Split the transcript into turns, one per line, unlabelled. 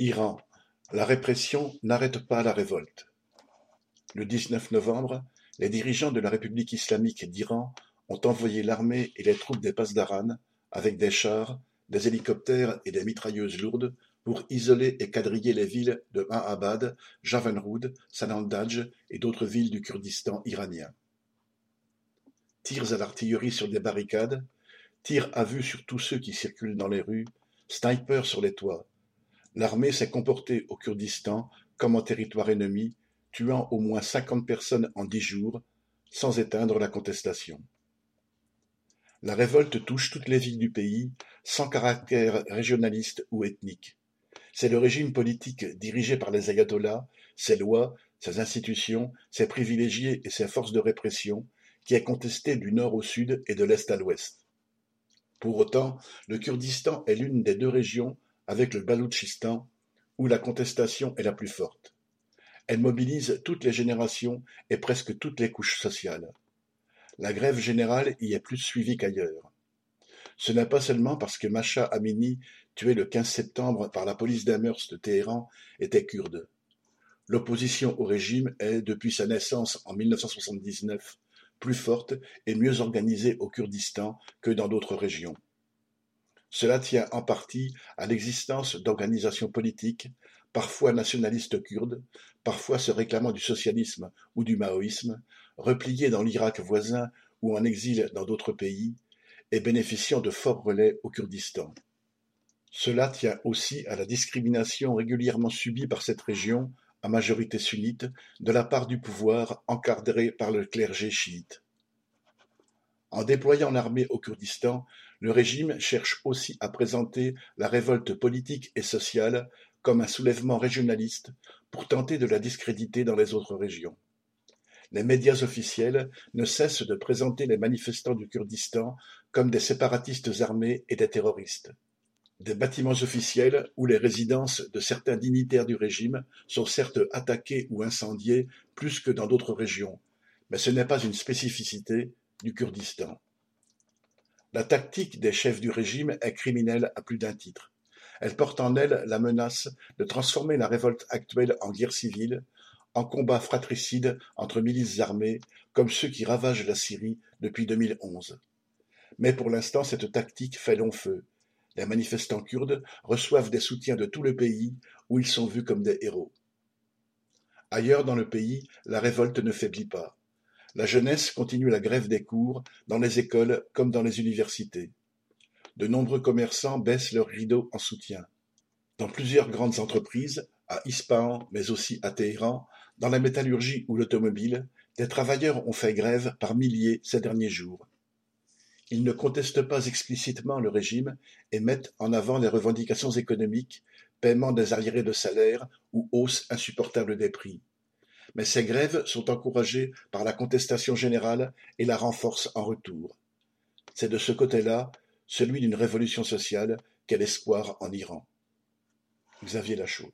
Iran, la répression n'arrête pas la révolte. Le 19 novembre, les dirigeants de la République islamique d'Iran ont envoyé l'armée et les troupes des Pasdaran avec des chars, des hélicoptères et des mitrailleuses lourdes pour isoler et quadriller les villes de Mahabad, Javanrud, Sanandaj et d'autres villes du Kurdistan iranien. Tirs à l'artillerie sur des barricades, tirs à vue sur tous ceux qui circulent dans les rues, snipers sur les toits. L'armée s'est comportée au Kurdistan comme en territoire ennemi, tuant au moins cinquante personnes en dix jours, sans éteindre la contestation. La révolte touche toutes les villes du pays, sans caractère régionaliste ou ethnique. C'est le régime politique dirigé par les ayatollahs, ses lois, ses institutions, ses privilégiés et ses forces de répression qui est contesté du nord au sud et de l'est à l'ouest. Pour autant, le Kurdistan est l'une des deux régions, avec le Baloutchistan, où la contestation est la plus forte. Elle mobilise toutes les générations et presque toutes les couches sociales. La grève générale y est plus suivie qu'ailleurs. Ce n'est pas seulement parce que Masha Amini tué le 15 septembre par la police d'Amherst de Téhéran, était kurde. L'opposition au régime est, depuis sa naissance en 1979, plus forte et mieux organisée au Kurdistan que dans d'autres régions. Cela tient en partie à l'existence d'organisations politiques, parfois nationalistes kurdes, parfois se réclamant du socialisme ou du maoïsme, repliées dans l'Irak voisin ou en exil dans d'autres pays, et bénéficiant de forts relais au Kurdistan. Cela tient aussi à la discrimination régulièrement subie par cette région, à majorité sunnite, de la part du pouvoir encadré par le clergé chiite. En déployant l'armée au Kurdistan, le régime cherche aussi à présenter la révolte politique et sociale comme un soulèvement régionaliste pour tenter de la discréditer dans les autres régions. Les médias officiels ne cessent de présenter les manifestants du Kurdistan comme des séparatistes armés et des terroristes. Des bâtiments officiels ou les résidences de certains dignitaires du régime sont certes attaqués ou incendiés plus que dans d'autres régions, mais ce n'est pas une spécificité du Kurdistan. La tactique des chefs du régime est criminelle à plus d'un titre. Elle porte en elle la menace de transformer la révolte actuelle en guerre civile, en combat fratricide entre milices armées, comme ceux qui ravagent la Syrie depuis 2011. Mais pour l'instant, cette tactique fait long feu, les manifestants kurdes reçoivent des soutiens de tout le pays où ils sont vus comme des héros. Ailleurs dans le pays, la révolte ne faiblit pas. La jeunesse continue la grève des cours, dans les écoles comme dans les universités. De nombreux commerçants baissent leurs rideaux en soutien. Dans plusieurs grandes entreprises, à Ispahan mais aussi à Téhéran, dans la métallurgie ou l'automobile, des travailleurs ont fait grève par milliers ces derniers jours. Ils ne contestent pas explicitement le régime et mettent en avant les revendications économiques, paiement des arriérés de salaire ou hausse insupportable des prix. Mais ces grèves sont encouragées par la contestation générale et la renforcent en retour. C'est de ce côté-là, celui d'une révolution sociale, qu'est l'espoir en Iran. Xavier Lachaud.